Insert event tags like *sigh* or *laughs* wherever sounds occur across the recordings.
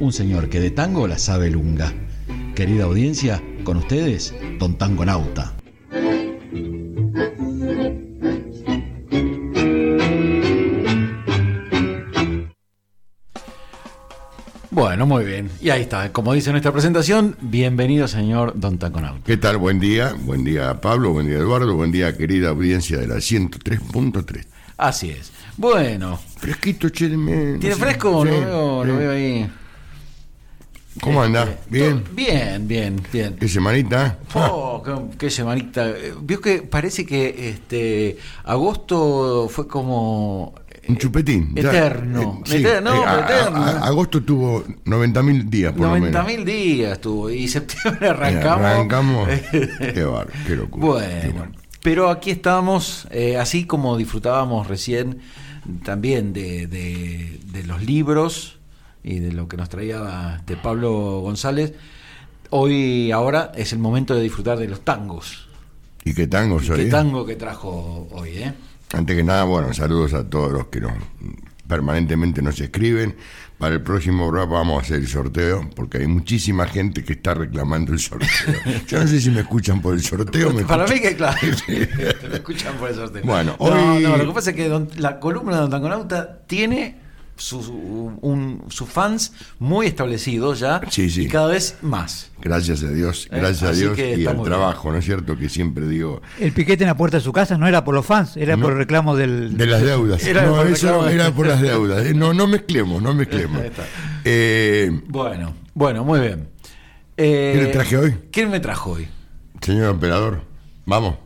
un señor que de tango la sabe lunga. Querida audiencia, con ustedes, Don Tangonauta. Bueno, muy bien. Y ahí está. Como dice nuestra presentación, bienvenido, señor Don Tangonauta. ¿Qué tal? Buen día. Buen día, Pablo. Buen día, Eduardo. Buen día, querida audiencia de la 103.3. Así es. Bueno. Fresquito, che. ¿Tiene fresco? lo, veo, lo veo ahí. ¿Cómo anda? Este, ¿Bien? Bien, bien, bien. ¿Qué semanita? Oh, qué, qué semanita. Vio que parece que este agosto fue como Un chupetín. ya. Eterno. Eh, sí, Eterno, eh, a- eterno. a- agosto tuvo 90.000 días, por lo 90 menos. mil días tuvo y septiembre Eh, arrancamos. Arrancamos. *laughs* qué bárbaro, qué locura. qué Bueno, pero aquí estamos, eh, así como disfrutábamos recién también de, de- de los libros y de lo que nos traía este Pablo González, hoy ahora es el momento de disfrutar de los tangos. ¿Y qué tango soy? ¿Qué tango que trajo hoy, eh? Antes que nada, bueno, saludos a todos los que nos permanentemente nos escriben. Para el próximo programa vamos a hacer el sorteo, porque hay muchísima gente que está reclamando el sorteo. *laughs* Yo no sé si me escuchan por el sorteo. Me Para escuchan- mí que claro, lo *laughs* escuchan por eso. Bueno, no, hoy- no, lo que pasa es que don- la columna de Don Tangonauta tiene sus, un- sus fans muy establecidos ya Sí, sí. y cada vez más. Gracias a Dios, Eh, gracias a Dios y al trabajo, ¿no es cierto? Que siempre digo, El piquete en la puerta de su casa no era por los fans, era No. por reclamo del. de las deudas. Era no, por eso reclamo. era por las deudas. Eh, No, no mezclemos, no mezclemos. *laughs* Eh, Bueno, bueno, muy bien. Eh, ¿Qué le traje hoy? ¿Qué me trajo hoy? señor operador, vamos.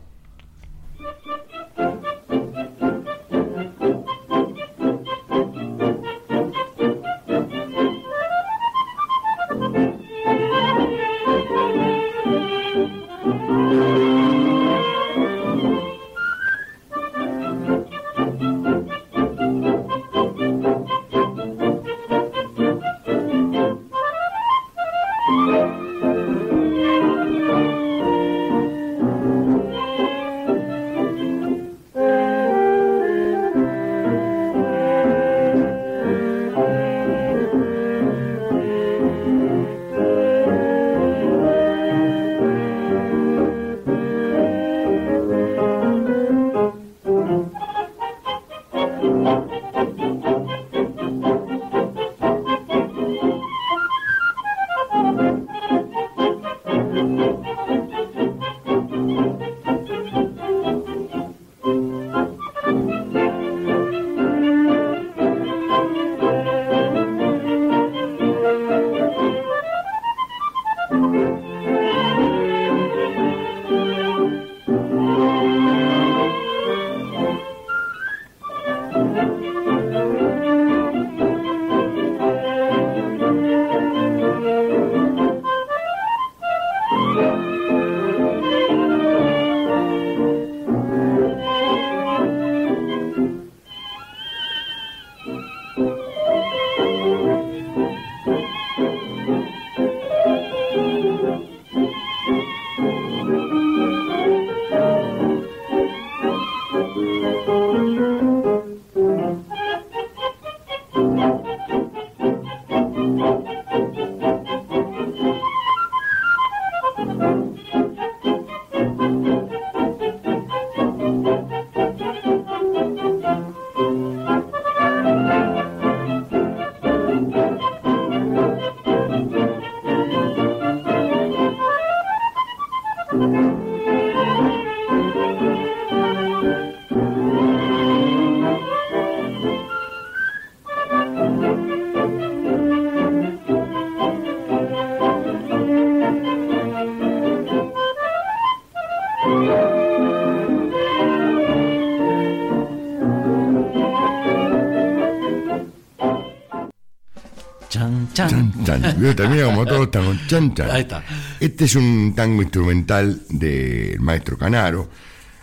Chan. Chan, chan. Veo, Termina como todos tangos. Chan, chan. Ahí está. Este es un tango instrumental del maestro Canaro,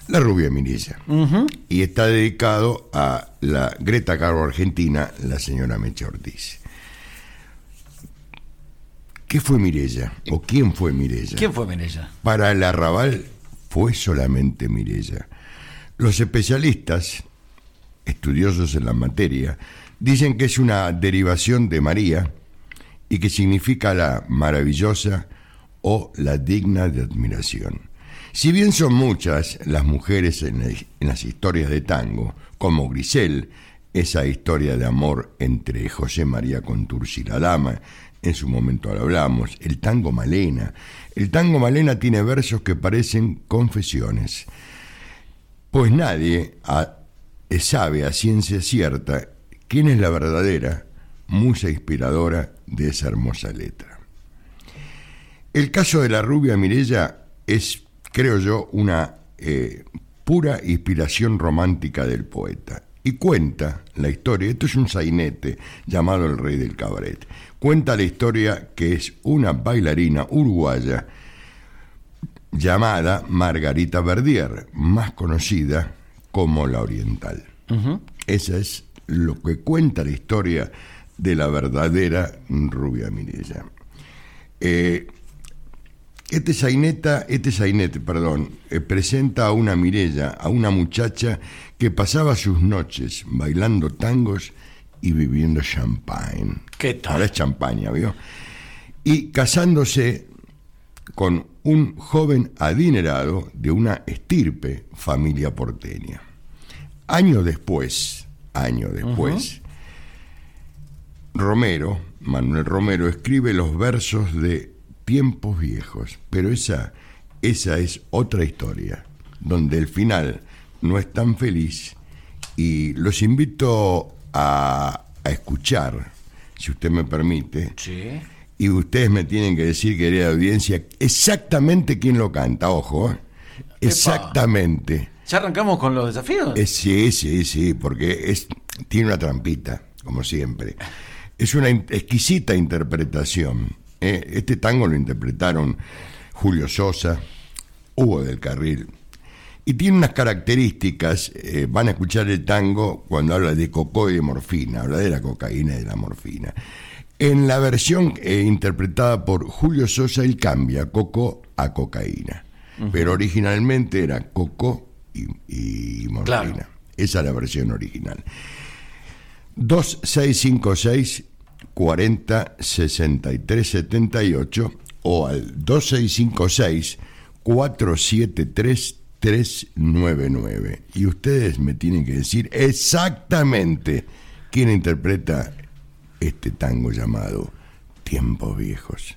La rubia Mirilla. Y está dedicado a la Greta Garbo argentina, la señora Mecha Ortiz. ¿Qué fue Mirella? ¿O quién fue Mirella? ¿Quién fue Menella? Para el arrabal fue solamente Mirella. Los especialistas, estudiosos en la materia, dicen que es una derivación de María y que significa la maravillosa o la digna de admiración. Si bien son muchas las mujeres en, las historias de tango, como Grisel, esa historia de amor entre José María Contursi y la dama, en su momento lo hablamos, el tango Malena. El tango Malena tiene versos que parecen confesiones, pues nadie sabe a ciencia cierta quién es la verdadera musa inspiradora de esa hermosa letra. El caso de la rubia Mirella es, creo yo, una eh, pura inspiración romántica del poeta. Y cuenta la historia, esto es un sainete llamado El Rey del Cabaret, cuenta la historia que es una bailarina uruguaya llamada Margarita Verdier, más conocida como la Oriental. Esa es lo que cuenta la historia de la verdadera rubia Mirella. Eh, este saineta, este sainete, perdón, eh, presenta a una Mirella, a una muchacha que pasaba sus noches bailando tangos y bebiendo champagne. ¿Qué tal? Ahora es champaña, ¿vio? Y casándose con un joven adinerado de una estirpe familia porteña. Años después, años después, Romero, Manuel Romero, escribe los versos de Tiempos Viejos, pero esa, esa es otra historia, donde el final no es tan feliz y los invito a, a escuchar, si usted me permite, Sí. y ustedes me tienen que decir, querida audiencia, exactamente quién lo canta, ojo, ¿eh? exactamente. ¿Ya arrancamos con los desafíos? Eh, sí, sí, sí, porque es, tiene una trampita, como siempre. Es una exquisita interpretación. ¿eh? Este tango lo interpretaron Julio Sosa, Hugo del Carril, y tiene unas características, eh, van a escuchar el tango cuando habla de cocó y de morfina, habla de la cocaína y de la morfina. En la versión eh, interpretada por Julio Sosa, él cambia coco a cocaína, pero originalmente era coco y, y morfina. Claro. Esa es la versión original. 2656 40 63 78 o al 2656 473 399. Y ustedes me tienen que decir exactamente quién interpreta este tango llamado Tiempos Viejos.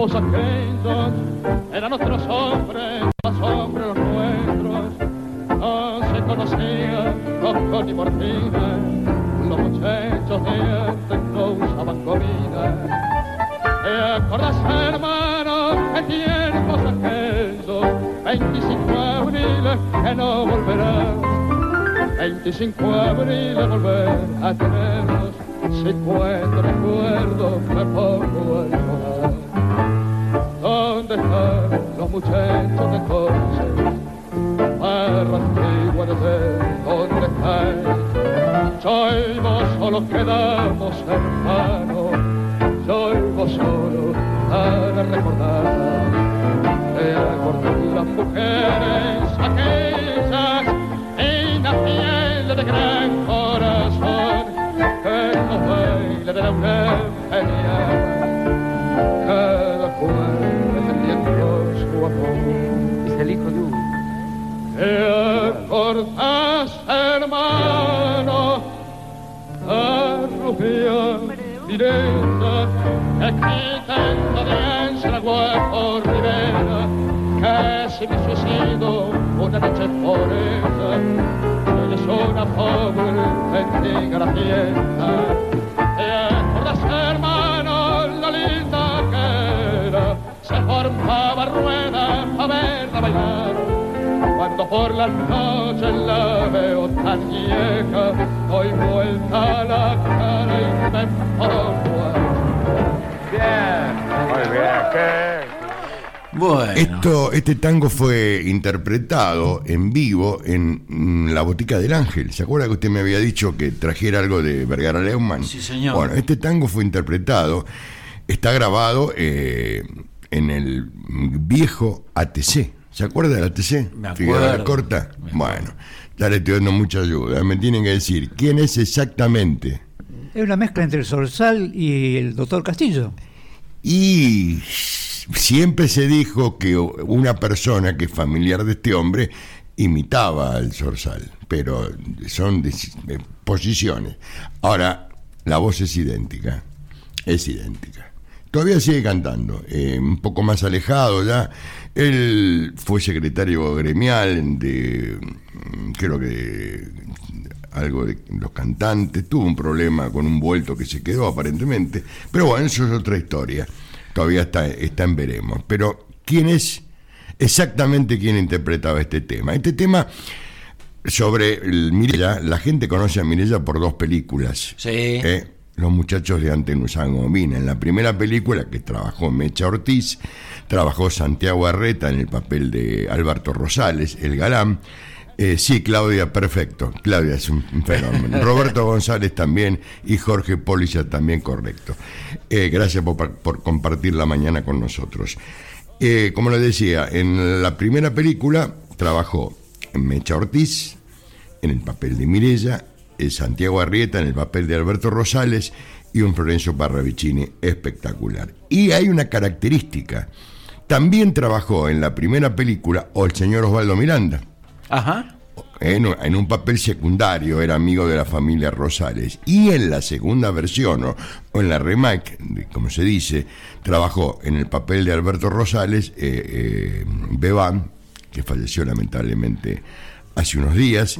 Tiempos aquellos? Eran otros hombres, más hombres los nuestros. No se conocían con ni morfina. Los muchachos de antes no usaban comida. ¿Te acordás, hermano, de tiempos aquellos? 25 abriles que no volverán. 25 de abril a volver a tenernos, si cuento recuerdo me pongo a muchachos de entonces? Barra antigua de ¿dónde están? Yo y vos solo quedamos hermanos, que quitando de ansia la agua ribera casi me suicido una noche por ella ella es una pobre bendiga la fiesta ¿Te hermano, la linda que? Se formaba rueda a verla bailar cuando por las noches la veo tan vieja, doy vuelta la cara y me pongo Muy bien, qué. Bueno. Esto, este tango fue interpretado en vivo en mm, la Botica del Ángel. ¿Se acuerda que usted me había dicho que trajera algo de Vergara Leumann? Sí, señor. Bueno, este tango fue interpretado está grabado eh, en el viejo ATC. ¿Se acuerda del ATC? Me acuerdo. Corta. Me acuerdo. Bueno, ya le estoy dando mucha ayuda. Me tienen que decir quién es exactamente. Es una mezcla entre el Sorsal y el doctor Castillo. Y siempre se dijo que una persona que es familiar de este hombre imitaba al Zorzal, pero son posiciones. Ahora, la voz es idéntica, es idéntica. Todavía sigue cantando, eh, un poco más alejado ya. Él fue secretario gremial de, creo que algo de los cantantes, tuvo un problema con un vuelto que se quedó aparentemente, pero bueno, eso es otra historia, todavía está, está en veremos. Pero, ¿quién es exactamente quién interpretaba este tema? Este tema sobre el Mirella, la gente conoce a Mirella por dos películas. Sí. ¿eh? Los muchachos de Anten usaban gomina. En la primera película que trabajó Mecha Ortiz, trabajó Santiago Arreta en el papel de Alberto Rosales, el galán. Eh, sí, Claudia, perfecto. Claudia es un fenómeno. *laughs* Roberto González también y Jorge Polilla también correcto. Eh, gracias por, par- por compartir la mañana con nosotros. Eh, como les decía, en la primera película trabajó Mecha Ortiz, en el papel de Mirella, Santiago Arrieta en el papel de Alberto Rosales y un Florencio Parravicini espectacular. Y hay una característica. También trabajó en la primera película o el señor Osvaldo Miranda. Ajá. En, un- en un papel secundario, era amigo de la familia Rosales. Y en la segunda versión, o, o en la remake, como se dice, trabajó en el papel de Alberto Rosales, eh, eh, Bebán, que falleció lamentablemente hace unos días,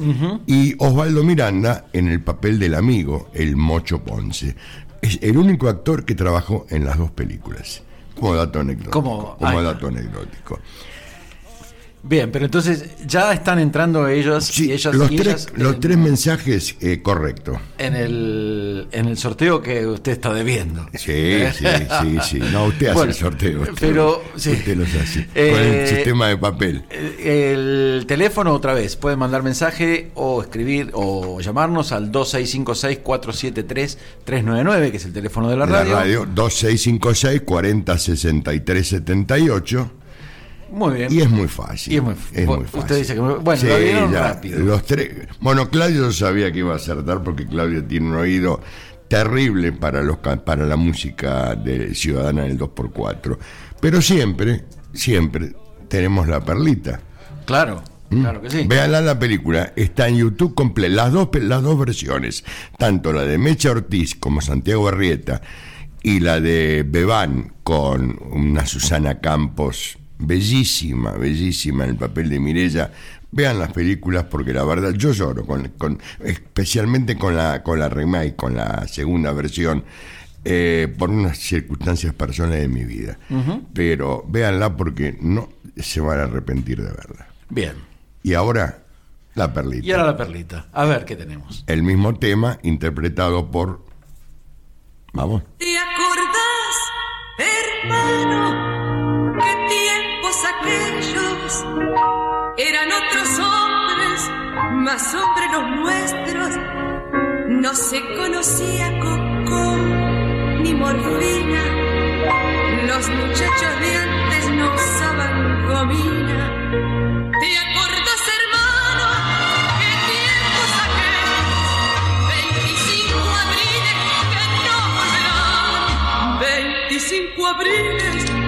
y Osvaldo Miranda en el papel del amigo, el Mocho Ponce. Es el único actor que trabajó en las dos películas. Como dato anecdótico. Como- dato anecdótico. Bien, pero entonces ya están entrando ellos Sí, y ellas, los, y tres, ellas los tres mensajes eh, correctos. en el, en el sorteo que usted está debiendo. Sí, sí, sí, sí. No, usted hace Bueno, el sorteo. Usted, pero, sí. usted los hace. Eh, con el sistema de papel. Eh, El teléfono otra vez, pueden mandar mensaje o escribir o llamarnos al 2656-473-399, que es el teléfono de la de la radio. radio 2656 4063 78 Muy bien. y es muy fácil. Y es muy- muy usted fácil. dice que bueno, lo vieron rápido. Los tres. Bueno, Claudio sabía que iba a acertar porque Claudio tiene un oído terrible para los para la música de ciudadana del 2x4. Pero siempre, siempre tenemos la perlita. Claro, claro que sí. Véanla la película, está en YouTube completa, las dos, las dos versiones, tanto la de Mecha Ortiz como Santiago Arrieta y la de Bebán con una Susana Campos, bellísima, bellísima en el papel de Mirella. Vean las películas porque la verdad yo lloro, con, con- especialmente con la, con la remake, con la segunda versión. eh, por unas circunstancias personales de mi vida. Pero véanla porque no se van a arrepentir de verla. Bien. Y ahora, la perlita. Y ahora la perlita. A ver qué tenemos. El mismo tema interpretado por. Vamos. ¿Te acordás, hermano, Eran otros hombres, más hombres los nuestros. No se conocía coco ni morfina. Los muchachos de antes no usaban gomina. ¿Te acordás, hermano, qué tiempos aquellos? 25 abriles que no volverán. 25 abriles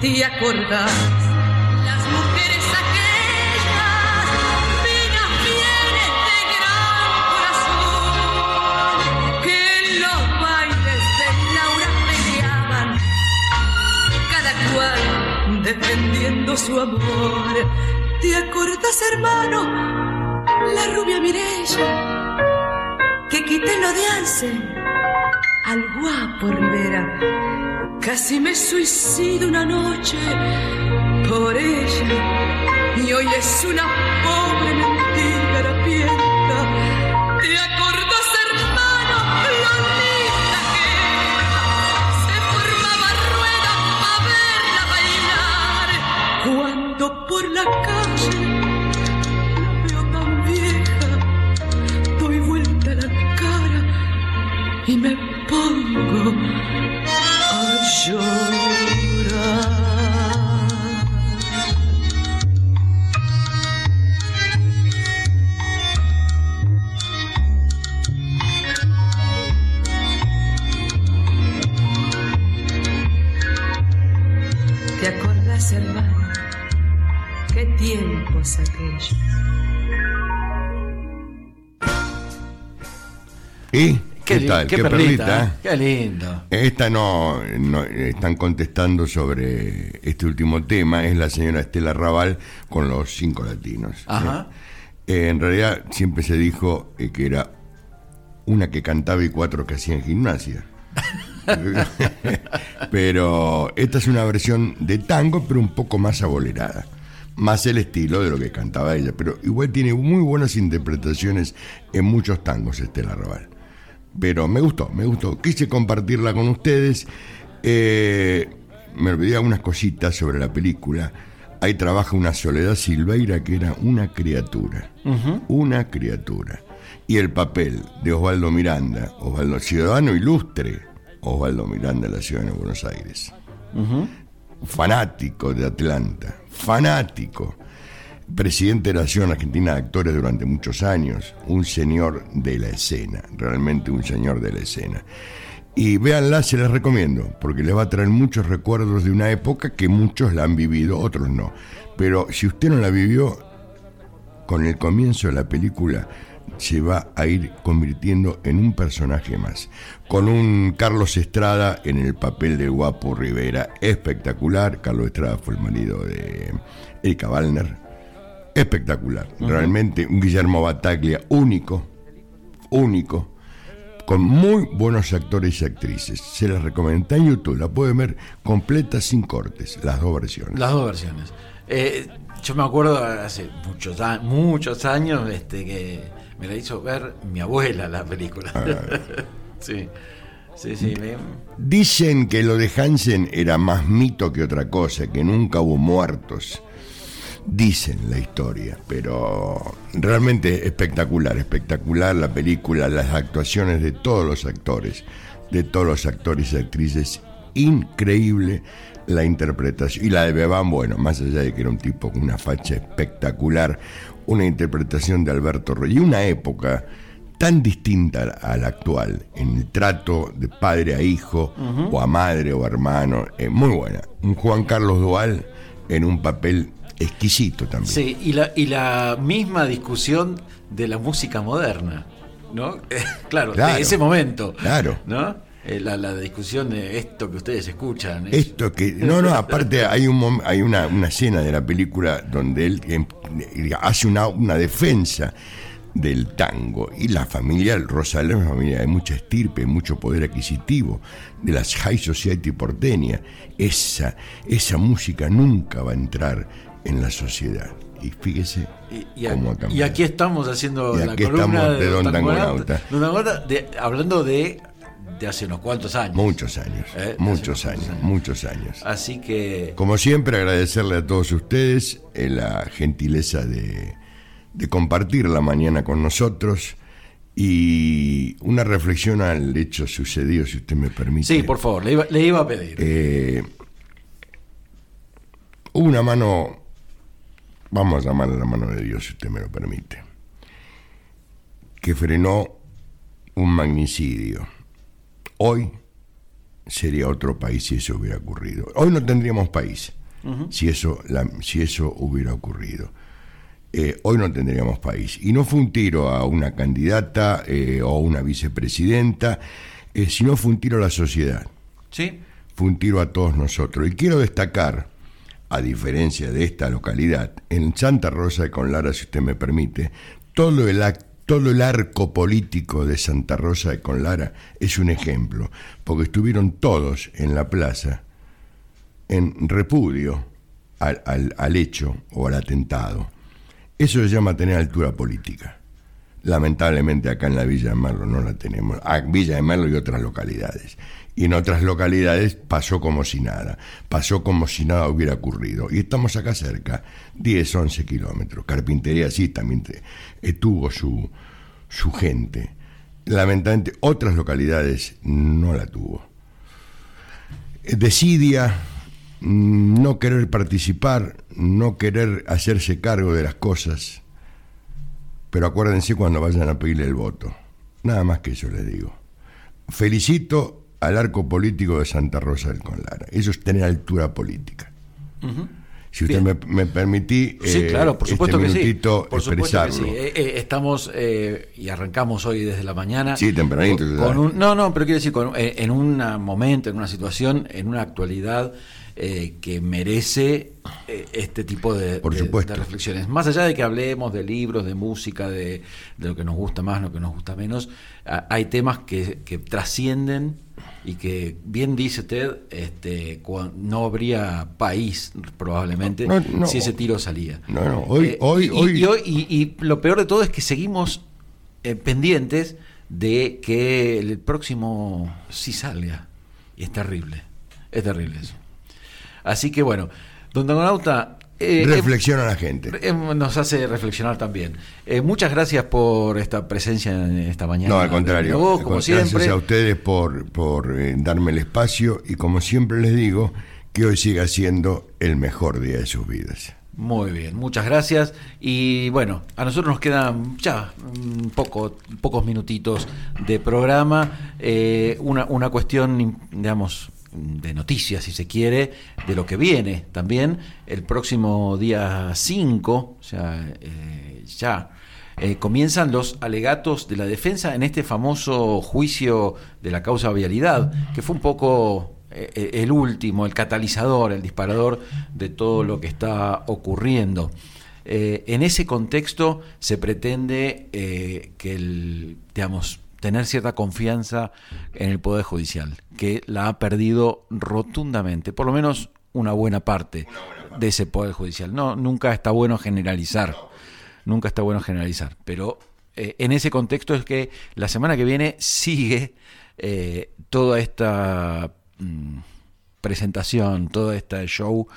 ¿Te acordás? Las mujeres aquellas, cual defendiendo su amor. ¿Te acordás, hermano? La rubia Mirella, que quité lo de Ansel al guapo Rivera. Casi me suicido una noche por ella y hoy es una pobre mentira harapienta. ¿Te acordás, por la calle tal? Qué, ¿Qué, perlita, perlita? ¿eh? Qué lindo. Esta no, no, están contestando sobre este último tema, es la señora Estela Raval con los cinco latinos. Ajá. Eh, en realidad siempre se dijo eh, que era una que cantaba y cuatro que hacían gimnasia. *laughs* *laughs* pero esta es una versión de tango, pero un poco más abolerada. Más el estilo de lo que cantaba ella. Pero igual tiene muy buenas interpretaciones en muchos tangos, Estela Raval. Pero me gustó, me gustó. Quise compartirla con ustedes. Eh, me olvidé algunas cositas sobre la película. Ahí trabaja una Soledad Silveira que era una criatura. Una criatura. Y el papel de Osvaldo Miranda, Osvaldo Ciudadano Ilustre, Osvaldo Miranda de la ciudad de Buenos Aires. Fanático de Atlanta, fanático. Presidente de la Nación Argentina de Actores durante muchos años, un señor de la escena, realmente un señor de la escena. Y véanla, se les recomiendo, porque les va a traer muchos recuerdos de una época que muchos la han vivido, otros no. Pero si usted no la vivió, con el comienzo de la película se va a ir convirtiendo en un personaje más. Con un Carlos Estrada en el papel de Guapo Rivera, espectacular. Carlos Estrada fue el marido de Erika Wallner. Espectacular. Realmente un Guillermo Bataglia único, único, con muy buenos actores y actrices. Se las recomiendo. Está en YouTube, la pueden ver completa sin cortes, las dos versiones. Las dos versiones. Eh, yo me acuerdo hace muchos, muchos años este, que me la hizo ver mi abuela la película. *laughs* sí, sí, sí. me- Dicen que lo de Hansen era más mito que otra cosa, que nunca hubo muertos. Dicen la historia, pero realmente espectacular, espectacular la película, las actuaciones de todos los actores, de todos los actores y actrices, increíble la interpretación. Y la de Bebán, bueno, más allá de que era un tipo con una facha espectacular, una interpretación de Alberto Rey, y una época tan distinta a la actual, en el trato de padre a hijo, o a madre o a hermano, eh, muy buena. Un Juan Carlos Dual en un papel exquisito también. Sí, y la, y la misma discusión de la música moderna, ¿no? claro, Claro. de ese momento. Claro. ¿No? Eh, la, la discusión de esto que ustedes escuchan. es- Esto que. No, no, aparte hay, un, hay una, una escena de la película donde él hace una, una defensa del tango. Y la familia, el Rosalén es una familia de mucha estirpe, mucho poder adquisitivo, de las high society porteña. Esa, esa música nunca va a entrar en la sociedad. Y fíjese Y, y a- cómo ha y aquí estamos haciendo Y la aquí columna estamos de Don Tangonauta. Don Tangonauta, de- hablando de, de hace unos cuantos años. Muchos años, Eh, muchos años. muchos años. Así que Como siempre, agradecerle a todos ustedes eh, la gentileza de, de compartir la mañana con nosotros y una reflexión al hecho sucedido, si usted me permite. sí, por favor, le iba, le iba a pedir. Eh, hubo una mano, vamos a llamarla la mano de Dios, si usted me lo permite, que frenó un magnicidio. Hoy sería otro país si eso hubiera ocurrido. Hoy no tendríamos país si, eso, la- si eso hubiera ocurrido. Eh, hoy no tendríamos país. Y no fue un tiro a una candidata eh, o a una vicepresidenta, eh, sino fue un tiro a la sociedad ¿Sí? fue un tiro a todos nosotros. Y quiero destacar, a diferencia de esta localidad, en Santa Rosa de Conlara, si usted me permite, todo el, todo el arco político de Santa Rosa de Conlara es un ejemplo, porque estuvieron todos en la plaza en repudio al, al- al hecho o al atentado. Eso se llama tener altura política. Lamentablemente acá en la Villa de Merlo no la tenemos. Ah, Villa de Merlo y otras localidades. Y en otras localidades pasó como si nada. Pasó como si nada hubiera ocurrido. Y estamos acá cerca, 10, 11 kilómetros. Carpintería sí también eh, tuvo su, su gente. Lamentablemente otras localidades no la tuvo. Eh, Desidia mm, no querer participar, no querer hacerse cargo de las cosas. Pero acuérdense cuando vayan a pedirle el voto. Nada más que eso les digo. Felicito al arco político de Santa Rosa del Conlara. Eso es tener altura política. Si usted me, me permití Sí, eh, claro, por supuesto este que sí. Por supuesto que expresarlo. sí. Eh, eh, estamos eh, y arrancamos hoy desde la mañana. Sí, tempranito, Con, ya. con un- no, no, pero quiero decir, con- eh, en un momento, en una situación, en una actualidad eh, que merece este tipo de, Por de- supuesto. de reflexiones. Más allá de que hablemos de libros, de música, de, de lo que nos gusta más, lo que nos gusta menos, hay temas que, que trascienden y que, bien dice Ted, este, no habría país probablemente No, no. si ese tiro salía. No, no, hoy- Eh, hoy- y, hoy- y hoy- y- y lo peor de todo es que seguimos eh, pendientes de que el próximo sí salga. Y es terrible. Es terrible eso. Así que bueno, don Donauta. Eh, Reflexiona la gente. eh, nos hace reflexionar también. Eh, muchas gracias por esta presencia en esta mañana. No, al contrario. Vos, Al como contrario, siempre. Gracias a ustedes por, por eh, darme el espacio y como siempre les digo, que hoy siga siendo el mejor día de sus vidas. Muy bien, muchas gracias. Y bueno, a nosotros nos quedan ya un poco, pocos minutitos de programa. Eh, una, una cuestión, digamos, de noticias, si se quiere, de lo que viene también. El próximo día 5, o sea, eh, ya. eh, comienzan los alegatos de la defensa en este famoso juicio de la causa vialidad, que fue un poco eh, el último, el catalizador, el disparador de todo lo que está ocurriendo. En ese contexto se pretende que el, digamos, tener cierta confianza en el Poder Judicial, que la ha perdido rotundamente, por lo menos una buena parte de ese Poder Judicial. No, nunca está bueno generalizar, nunca está bueno generalizar, pero eh, en ese contexto es que la semana que viene sigue eh, toda esta mm, presentación, todo este show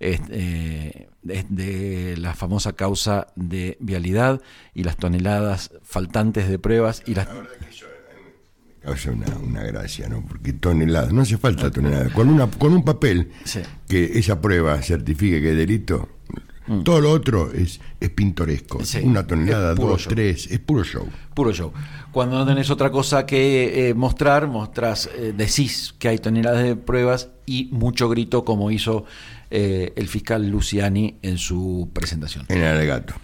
es- eh, de, la famosa causa de vialidad y las toneladas faltantes de pruebas y las Causa una, una gracia, ¿no? Porque toneladas, no hace falta toneladas. Con, una, con un papel Sí. que esa prueba certifique que es delito, todo lo otro es, es pintoresco. Mm. Sí, una tonelada, dos, show. tres, es puro show. puro show. Cuando no tenés otra cosa que eh, mostrar, mostrás, eh, decís que hay toneladas de pruebas y mucho grito como hizo eh, el fiscal Luciani en su presentación. En el alegato.